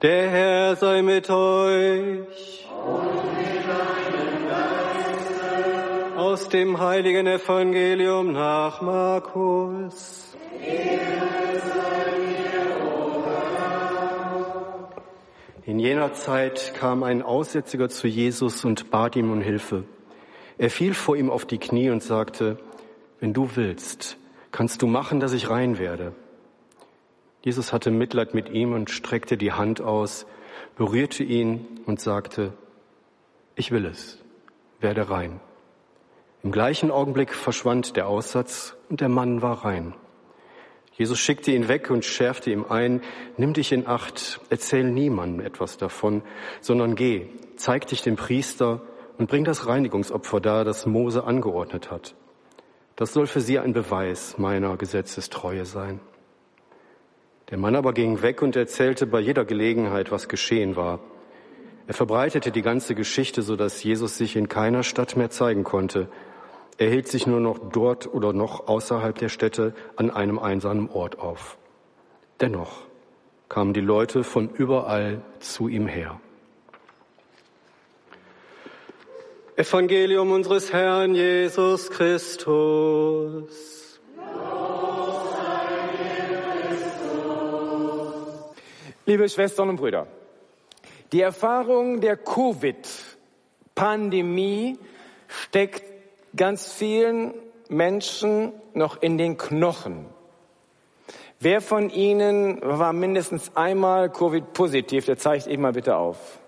Der Herr sei mit euch. Aus dem heiligen Evangelium nach Markus. In jener Zeit kam ein Aussätziger zu Jesus und bat ihm um Hilfe. Er fiel vor ihm auf die Knie und sagte, wenn du willst, kannst du machen, dass ich rein werde. Jesus hatte Mitleid mit ihm und streckte die Hand aus, berührte ihn und sagte, ich will es, werde rein. Im gleichen Augenblick verschwand der Aussatz und der Mann war rein. Jesus schickte ihn weg und schärfte ihm ein, nimm dich in Acht, erzähl niemandem etwas davon, sondern geh, zeig dich dem Priester und bring das Reinigungsopfer dar, das Mose angeordnet hat. Das soll für sie ein Beweis meiner Gesetzestreue sein. Der Mann aber ging weg und erzählte bei jeder Gelegenheit, was geschehen war. Er verbreitete die ganze Geschichte, so dass Jesus sich in keiner Stadt mehr zeigen konnte. Er hielt sich nur noch dort oder noch außerhalb der Städte an einem einsamen Ort auf. Dennoch kamen die Leute von überall zu ihm her. Evangelium unseres Herrn Jesus Christus. Liebe Schwestern und Brüder, die Erfahrung der Covid-Pandemie steckt ganz vielen Menschen noch in den Knochen. Wer von Ihnen war mindestens einmal Covid-positiv? Der zeigt eben mal bitte auf.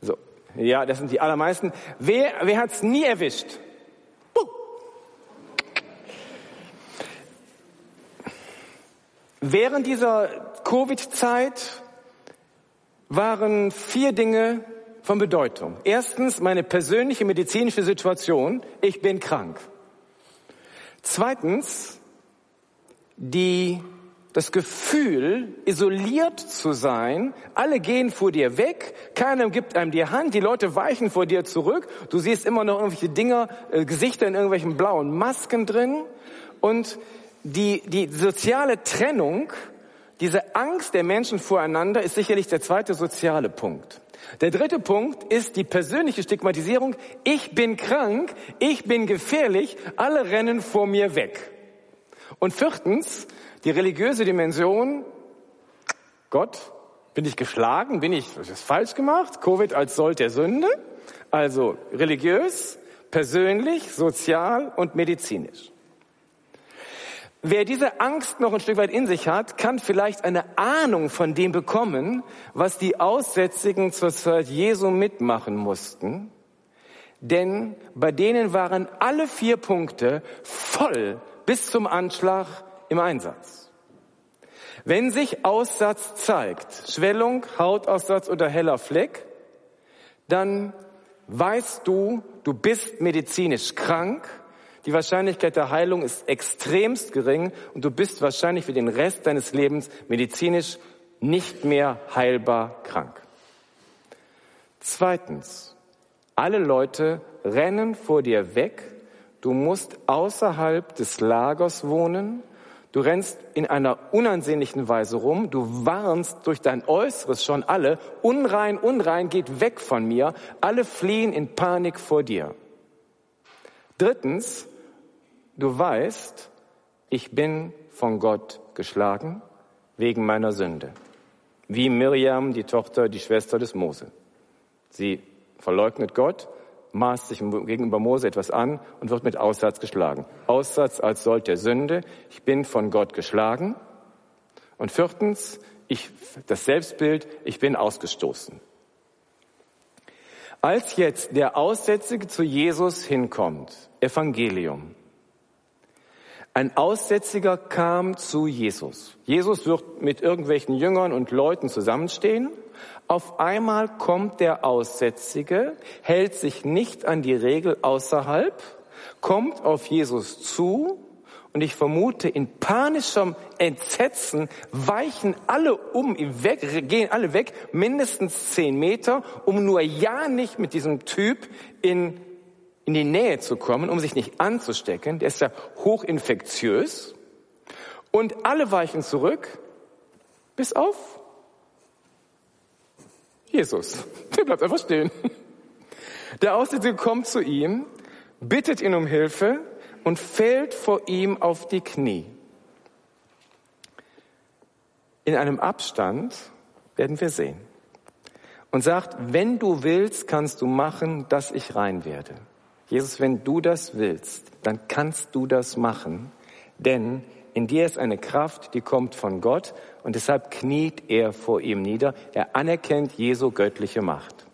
So, ja, das sind die allermeisten. Wer, wer hat es nie erwischt? Während dieser Covid-Zeit waren vier Dinge von Bedeutung. Erstens meine persönliche medizinische Situation. Ich bin krank. Zweitens die, das Gefühl, isoliert zu sein. Alle gehen vor dir weg. Keiner gibt einem die Hand. Die Leute weichen vor dir zurück. Du siehst immer noch irgendwelche Dinger, äh, Gesichter in irgendwelchen blauen Masken drin. Und die, die soziale Trennung, diese Angst der Menschen voreinander ist sicherlich der zweite soziale Punkt. Der dritte Punkt ist die persönliche Stigmatisierung. Ich bin krank, ich bin gefährlich, alle rennen vor mir weg. Und viertens, die religiöse Dimension. Gott, bin ich geschlagen? Bin ich das falsch gemacht? Covid als Sold der Sünde? Also religiös, persönlich, sozial und medizinisch. Wer diese Angst noch ein Stück weit in sich hat, kann vielleicht eine Ahnung von dem bekommen, was die Aussätzigen zur Zeit Jesu mitmachen mussten. Denn bei denen waren alle vier Punkte voll bis zum Anschlag im Einsatz. Wenn sich Aussatz zeigt, Schwellung, Hautaussatz oder heller Fleck, dann weißt du, du bist medizinisch krank die Wahrscheinlichkeit der Heilung ist extremst gering und du bist wahrscheinlich für den Rest deines Lebens medizinisch nicht mehr heilbar krank. Zweitens, alle Leute rennen vor dir weg. Du musst außerhalb des Lagers wohnen. Du rennst in einer unansehnlichen Weise rum. Du warnst durch dein Äußeres schon alle. Unrein, unrein, geht weg von mir. Alle fliehen in Panik vor dir. Drittens, du weißt, ich bin von Gott geschlagen wegen meiner Sünde. Wie Miriam, die Tochter, die Schwester des Mose. Sie verleugnet Gott, maßt sich gegenüber Mose etwas an und wird mit Aussatz geschlagen. Aussatz als Sold der Sünde. Ich bin von Gott geschlagen. Und viertens, ich, das Selbstbild, ich bin ausgestoßen. Als jetzt der Aussätzige zu Jesus hinkommt, Evangelium, ein Aussätziger kam zu Jesus. Jesus wird mit irgendwelchen Jüngern und Leuten zusammenstehen. Auf einmal kommt der Aussätzige, hält sich nicht an die Regel außerhalb, kommt auf Jesus zu und ich vermute, in panischem Entsetzen weichen alle um weg, gehen alle weg, mindestens zehn Meter, um nur ja nicht mit diesem Typ in in die Nähe zu kommen, um sich nicht anzustecken. Der ist ja hochinfektiös. Und alle weichen zurück, bis auf Jesus. Der bleibt einfach stehen. Der Aussätzige kommt zu ihm, bittet ihn um Hilfe und fällt vor ihm auf die Knie. In einem Abstand werden wir sehen und sagt, wenn du willst, kannst du machen, dass ich rein werde. Jesus, wenn du das willst, dann kannst du das machen, denn in dir ist eine Kraft, die kommt von Gott und deshalb kniet er vor ihm nieder. Er anerkennt Jesu göttliche Macht.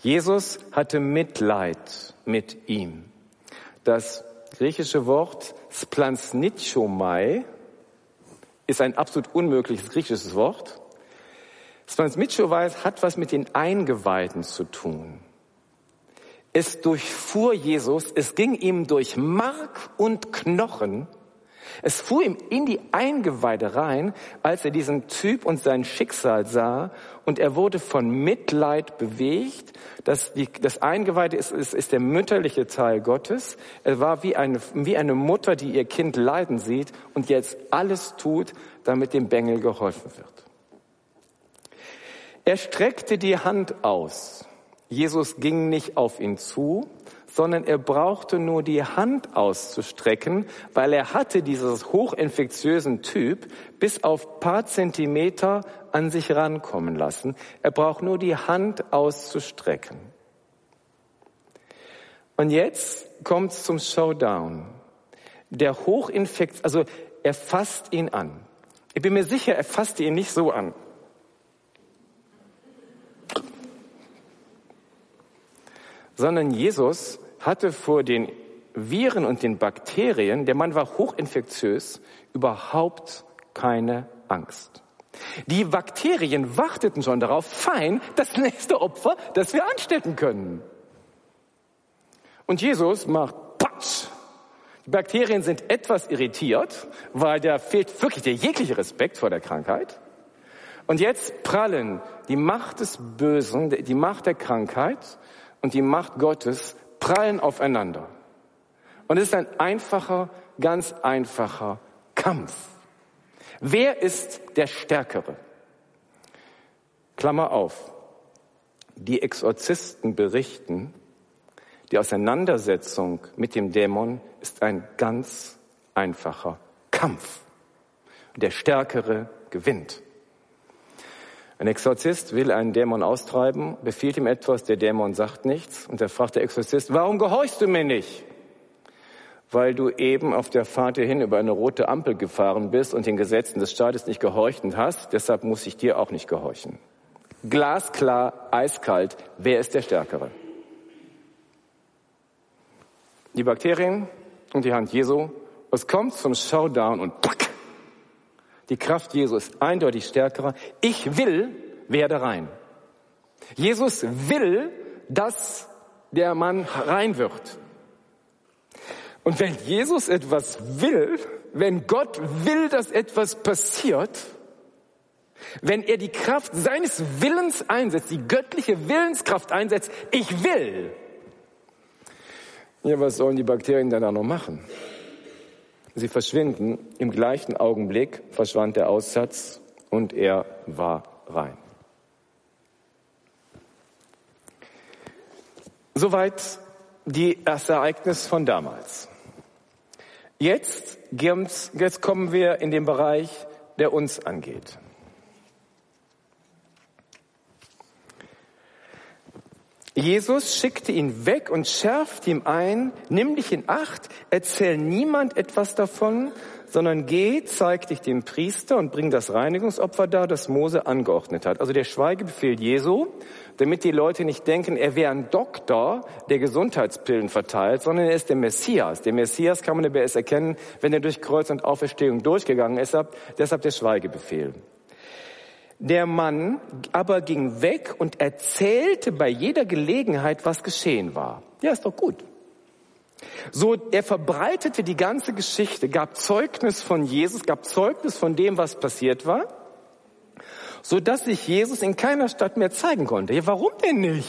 Jesus hatte Mitleid mit ihm. Das griechische Wort splansnitschomai ist ein absolut unmögliches griechisches Wort. Splansnitschomai hat was mit den Eingeweiden zu tun. Es durchfuhr Jesus, es ging ihm durch Mark und Knochen, es fuhr ihm in die Eingeweide rein, als er diesen Typ und sein Schicksal sah, und er wurde von Mitleid bewegt. Das, die, das Eingeweide ist, ist, ist der mütterliche Teil Gottes. Er war wie eine, wie eine Mutter, die ihr Kind leiden sieht und jetzt alles tut, damit dem Bengel geholfen wird. Er streckte die Hand aus. Jesus ging nicht auf ihn zu, sondern er brauchte nur die Hand auszustrecken, weil er hatte dieses hochinfektiösen Typ bis auf paar Zentimeter an sich rankommen lassen. Er braucht nur die Hand auszustrecken. Und jetzt kommt es zum Showdown. Der Hochinfekt, also er fasst ihn an. Ich bin mir sicher, er fasste ihn nicht so an. Sondern Jesus hatte vor den Viren und den Bakterien, der Mann war hochinfektiös, überhaupt keine Angst. Die Bakterien warteten schon darauf, fein, das nächste Opfer, das wir anstecken können. Und Jesus macht Patsch. Die Bakterien sind etwas irritiert, weil da fehlt wirklich der jegliche Respekt vor der Krankheit. Und jetzt prallen die Macht des Bösen, die Macht der Krankheit und die Macht Gottes prallen aufeinander. Und es ist ein einfacher, ganz einfacher Kampf. Wer ist der Stärkere? Klammer auf. Die Exorzisten berichten, die Auseinandersetzung mit dem Dämon ist ein ganz einfacher Kampf. Der Stärkere gewinnt. Ein Exorzist will einen Dämon austreiben, befiehlt ihm etwas, der Dämon sagt nichts und er fragt der Exorzist, warum gehorchst du mir nicht? Weil du eben auf der Fahrt hierhin über eine rote Ampel gefahren bist und den Gesetzen des Staates nicht gehorchen hast, deshalb muss ich dir auch nicht gehorchen. Glasklar, eiskalt, wer ist der Stärkere? Die Bakterien und die Hand Jesu, es kommt zum Showdown und pack, die Kraft Jesu ist eindeutig stärker. Ich will, werde rein. Jesus will, dass der Mann rein wird. Und wenn Jesus etwas will, wenn Gott will, dass etwas passiert, wenn er die Kraft seines Willens einsetzt, die göttliche Willenskraft einsetzt, ich will. Ja, was sollen die Bakterien dann da noch machen? Sie verschwinden. Im gleichen Augenblick verschwand der Aussatz und er war rein. Soweit die, das Ereignis von damals. Jetzt, jetzt kommen wir in den Bereich, der uns angeht. Jesus schickte ihn weg und schärft ihm ein, nimm dich in Acht, erzähl niemand etwas davon, sondern geh, zeig dich dem Priester und bring das Reinigungsopfer dar, das Mose angeordnet hat. Also der Schweigebefehl Jesu, damit die Leute nicht denken, er wäre ein Doktor, der Gesundheitspillen verteilt, sondern er ist der Messias. Der Messias kann man aber erst erkennen, wenn er durch Kreuz und Auferstehung durchgegangen ist, deshalb der Schweigebefehl. Der Mann aber ging weg und erzählte bei jeder Gelegenheit, was geschehen war. Ja, ist doch gut. So, er verbreitete die ganze Geschichte, gab Zeugnis von Jesus, gab Zeugnis von dem, was passiert war, so dass sich Jesus in keiner Stadt mehr zeigen konnte. Ja, warum denn nicht?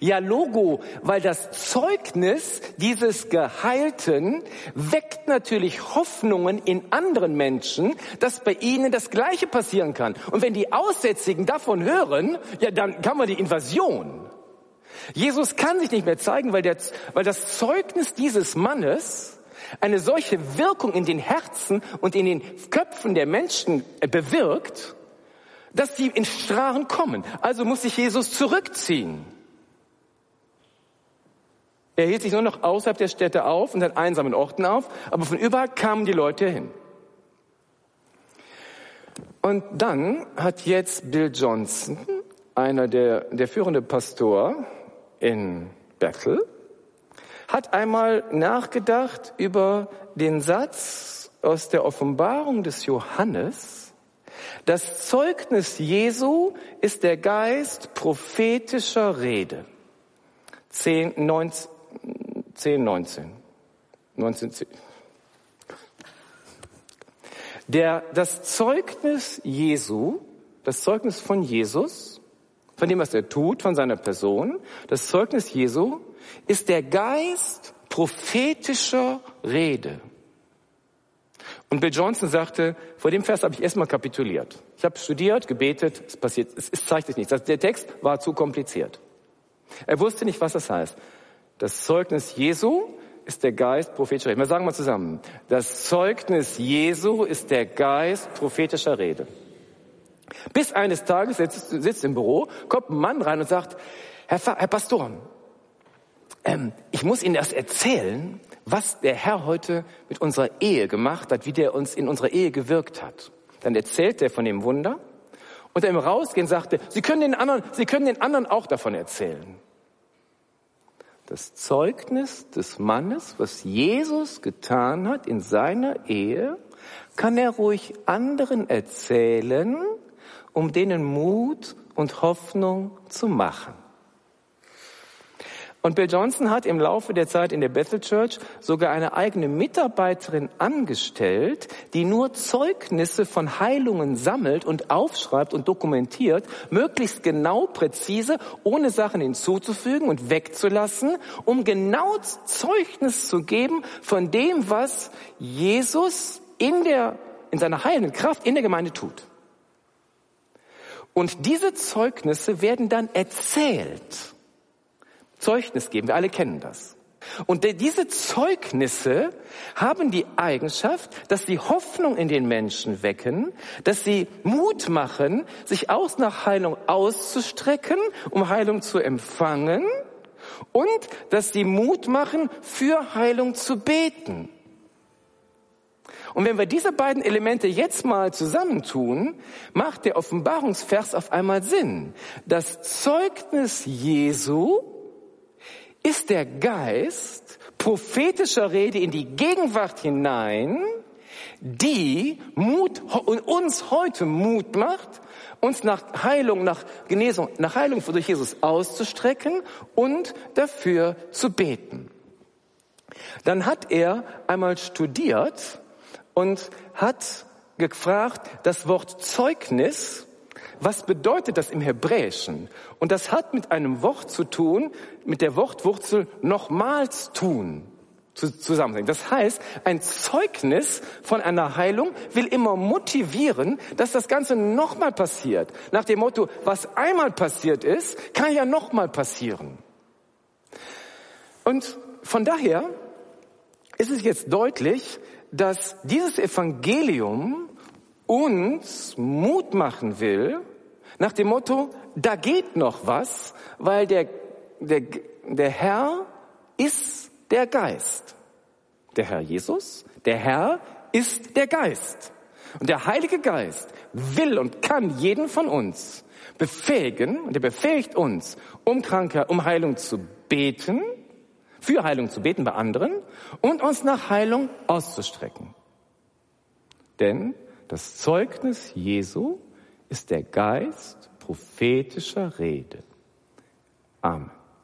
Ja, Logo, weil das Zeugnis dieses Geheilten weckt natürlich Hoffnungen in anderen Menschen, dass bei ihnen das Gleiche passieren kann. Und wenn die Aussätzigen davon hören, ja, dann kann man die Invasion. Jesus kann sich nicht mehr zeigen, weil, der, weil das Zeugnis dieses Mannes eine solche Wirkung in den Herzen und in den Köpfen der Menschen bewirkt, dass sie in Strahren kommen. Also muss sich Jesus zurückziehen. Er hielt sich nur noch außerhalb der Städte auf und an einsamen Orten auf, aber von überall kamen die Leute hin. Und dann hat jetzt Bill Johnson, einer der, der führende Pastor in Bethel, hat einmal nachgedacht über den Satz aus der Offenbarung des Johannes, das Zeugnis Jesu ist der Geist prophetischer Rede. 10, 19, 10, 19. 19, 10. Der, das Zeugnis Jesu, das Zeugnis von Jesus, von dem, was er tut, von seiner Person, das Zeugnis Jesu ist der Geist prophetischer Rede. Und Bill Johnson sagte, vor dem Vers habe ich erstmal kapituliert. Ich habe studiert, gebetet, es passiert, es, es zeigt sich nichts. Der Text war zu kompliziert. Er wusste nicht, was das heißt. Das Zeugnis Jesu ist der Geist prophetischer Rede. Wir sagen mal zusammen. Das Zeugnis Jesu ist der Geist prophetischer Rede. Bis eines Tages sitzt, sitzt im Büro, kommt ein Mann rein und sagt, Herr, Herr Pastor, ähm, ich muss Ihnen erst erzählen, was der Herr heute mit unserer Ehe gemacht hat, wie der uns in unserer Ehe gewirkt hat. Dann erzählt er von dem Wunder und im Rausgehen sagte, Sie können den anderen, Sie können den anderen auch davon erzählen. Das Zeugnis des Mannes, was Jesus getan hat in seiner Ehe, kann er ruhig anderen erzählen, um denen Mut und Hoffnung zu machen. Und Bill Johnson hat im Laufe der Zeit in der Bethel Church sogar eine eigene Mitarbeiterin angestellt, die nur Zeugnisse von Heilungen sammelt und aufschreibt und dokumentiert, möglichst genau, präzise, ohne Sachen hinzuzufügen und wegzulassen, um genau Zeugnis zu geben von dem, was Jesus in der, in seiner heilenden Kraft in der Gemeinde tut. Und diese Zeugnisse werden dann erzählt Zeugnis geben. Wir alle kennen das. Und diese Zeugnisse haben die Eigenschaft, dass sie Hoffnung in den Menschen wecken, dass sie Mut machen, sich aus nach Heilung auszustrecken, um Heilung zu empfangen und dass sie Mut machen, für Heilung zu beten. Und wenn wir diese beiden Elemente jetzt mal zusammentun, macht der Offenbarungsvers auf einmal Sinn. Das Zeugnis Jesu ist der Geist prophetischer Rede in die Gegenwart hinein, die Mut, uns heute Mut macht, uns nach Heilung, nach Genesung, nach Heilung durch Jesus auszustrecken und dafür zu beten. Dann hat er einmal studiert und hat gefragt, das Wort Zeugnis was bedeutet das im Hebräischen? Und das hat mit einem Wort zu tun, mit der Wortwurzel nochmals tun zusammenhängen. Das heißt, ein Zeugnis von einer Heilung will immer motivieren, dass das Ganze nochmal passiert. Nach dem Motto, was einmal passiert ist, kann ja nochmal passieren. Und von daher ist es jetzt deutlich, dass dieses Evangelium uns Mut machen will, nach dem Motto, da geht noch was, weil der, der, der Herr ist der Geist. Der Herr Jesus, der Herr ist der Geist. Und der Heilige Geist will und kann jeden von uns befähigen, und er befähigt uns, um Krankheit, um Heilung zu beten, für Heilung zu beten bei anderen und uns nach Heilung auszustrecken. Denn das Zeugnis Jesu ist der Geist prophetischer Rede. Amen.